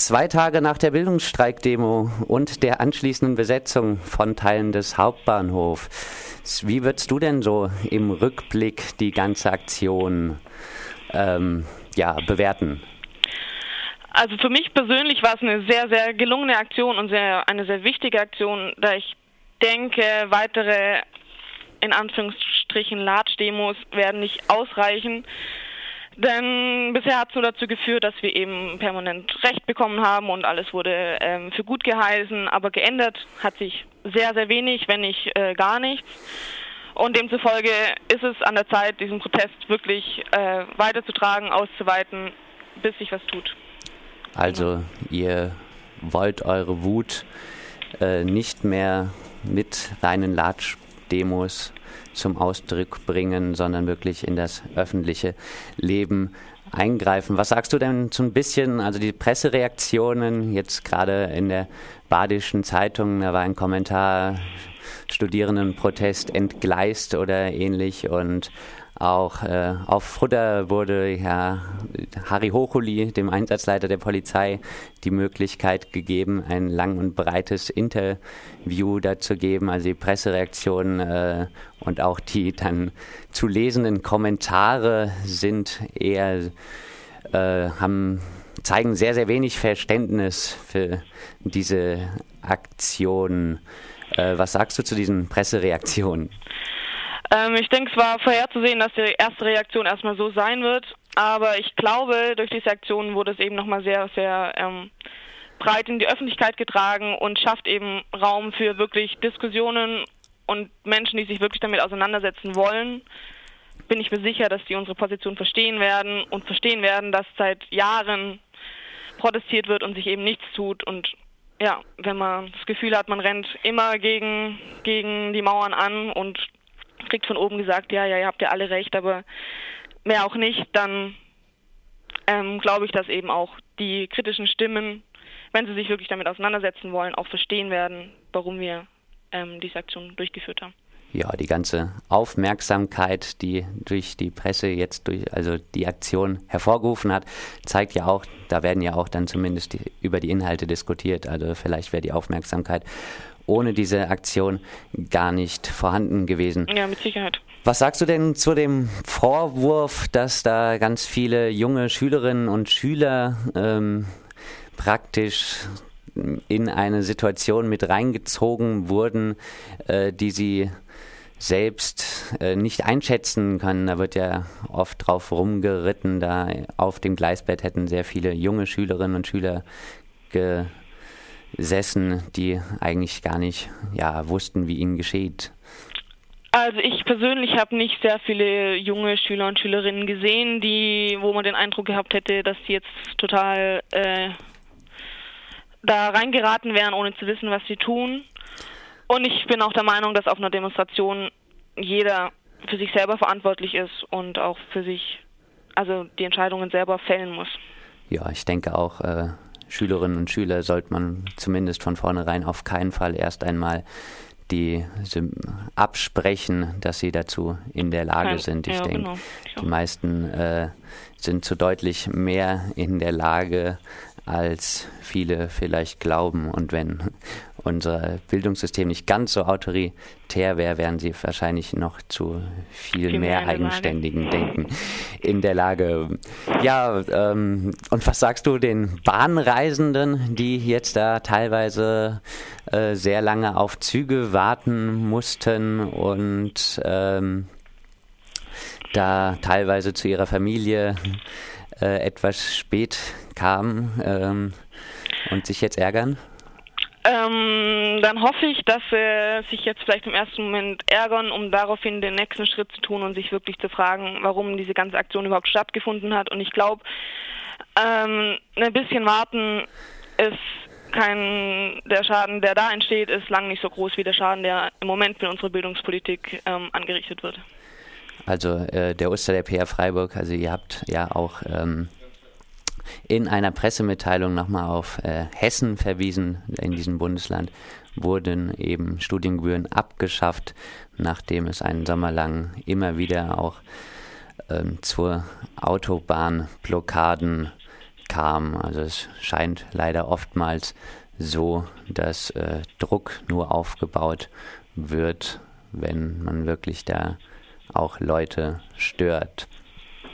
zwei Tage nach der Bildungsstreikdemo und der anschließenden Besetzung von Teilen des Hauptbahnhofs, wie würdest du denn so im Rückblick die ganze Aktion ähm, ja, bewerten? Also für mich persönlich war es eine sehr, sehr gelungene Aktion und sehr, eine sehr wichtige Aktion, da ich denke, weitere in Anführungsstrichen Latsch-Demos werden nicht ausreichen. Denn bisher hat es nur dazu geführt, dass wir eben permanent Recht bekommen haben und alles wurde ähm, für gut geheißen, aber geändert hat sich sehr, sehr wenig, wenn nicht äh, gar nichts. Und demzufolge ist es an der Zeit, diesen Protest wirklich äh, weiterzutragen, auszuweiten, bis sich was tut. Also ihr wollt eure Wut äh, nicht mehr mit reinen Latsch-Demos zum Ausdruck bringen, sondern wirklich in das öffentliche Leben eingreifen. Was sagst du denn so ein bisschen, also die Pressereaktionen jetzt gerade in der Badischen Zeitung, da war ein Kommentar, Studierendenprotest entgleist oder ähnlich und auch äh, auf Futter wurde ja Harry Hochuli, dem Einsatzleiter der Polizei, die Möglichkeit gegeben, ein lang und breites Interview dazu geben, also die Pressereaktionen äh, und auch die dann zu lesenden Kommentare sind eher äh, haben zeigen sehr sehr wenig Verständnis für diese Aktion. Äh, was sagst du zu diesen Pressereaktionen? Ähm, ich denke, es war vorherzusehen, dass die erste Reaktion erstmal so sein wird. Aber ich glaube, durch diese Aktion wurde es eben nochmal sehr, sehr ähm, breit in die Öffentlichkeit getragen und schafft eben Raum für wirklich Diskussionen und Menschen, die sich wirklich damit auseinandersetzen wollen. Bin ich mir sicher, dass die unsere Position verstehen werden und verstehen werden, dass seit Jahren protestiert wird und sich eben nichts tut. Und ja, wenn man das Gefühl hat, man rennt immer gegen, gegen die Mauern an und kriegt von oben gesagt, ja, ja, ihr habt ja alle recht, aber mehr auch nicht, dann ähm, glaube ich, dass eben auch die kritischen Stimmen, wenn sie sich wirklich damit auseinandersetzen wollen, auch verstehen werden, warum wir ähm, diese Aktion durchgeführt haben. Ja, die ganze Aufmerksamkeit, die durch die Presse jetzt durch, also die Aktion hervorgerufen hat, zeigt ja auch, da werden ja auch dann zumindest die, über die Inhalte diskutiert. Also vielleicht wäre die Aufmerksamkeit ohne diese Aktion gar nicht vorhanden gewesen. Ja, mit Sicherheit. Was sagst du denn zu dem Vorwurf, dass da ganz viele junge Schülerinnen und Schüler ähm, praktisch in eine Situation mit reingezogen wurden, äh, die sie selbst äh, nicht einschätzen können. Da wird ja oft drauf rumgeritten, da auf dem Gleisbett hätten sehr viele junge Schülerinnen und Schüler ge gesessen, die eigentlich gar nicht ja, wussten, wie ihnen geschieht? Also ich persönlich habe nicht sehr viele junge Schüler und Schülerinnen gesehen, die, wo man den Eindruck gehabt hätte, dass sie jetzt total äh, da reingeraten wären, ohne zu wissen, was sie tun. Und ich bin auch der Meinung, dass auf einer Demonstration jeder für sich selber verantwortlich ist und auch für sich, also die Entscheidungen selber fällen muss. Ja, ich denke auch, äh, Schülerinnen und Schüler sollte man zumindest von vornherein auf keinen Fall erst einmal die absprechen, dass sie dazu in der Lage sind. Ich ja, denke, genau. die meisten äh, sind zu deutlich mehr in der Lage, als viele vielleicht glauben. Und wenn unser Bildungssystem nicht ganz so autoritär wäre, wären sie wahrscheinlich noch zu viel, mehr eigenständigen Denken in der Lage. Ja, ähm, und was sagst du den Bahnreisenden, die jetzt da teilweise äh, sehr lange auf Züge warten mussten und ähm, da teilweise zu ihrer Familie äh, etwas spät kamen ähm, und sich jetzt ärgern? Ähm, dann hoffe ich, dass sie sich jetzt vielleicht im ersten Moment ärgern, um daraufhin den nächsten Schritt zu tun und sich wirklich zu fragen, warum diese ganze Aktion überhaupt stattgefunden hat. Und ich glaube, ähm, ein bisschen warten ist kein, der Schaden, der da entsteht, ist lang nicht so groß wie der Schaden, der im Moment mit unserer Bildungspolitik ähm, angerichtet wird. Also äh, der Oster der PR Freiburg, also ihr habt ja auch ähm, in einer Pressemitteilung nochmal auf äh, Hessen verwiesen. In diesem Bundesland wurden eben Studiengebühren abgeschafft, nachdem es einen Sommer lang immer wieder auch ähm, zur Autobahnblockaden kam. Also es scheint leider oftmals so, dass äh, Druck nur aufgebaut wird, wenn man wirklich da auch Leute stört.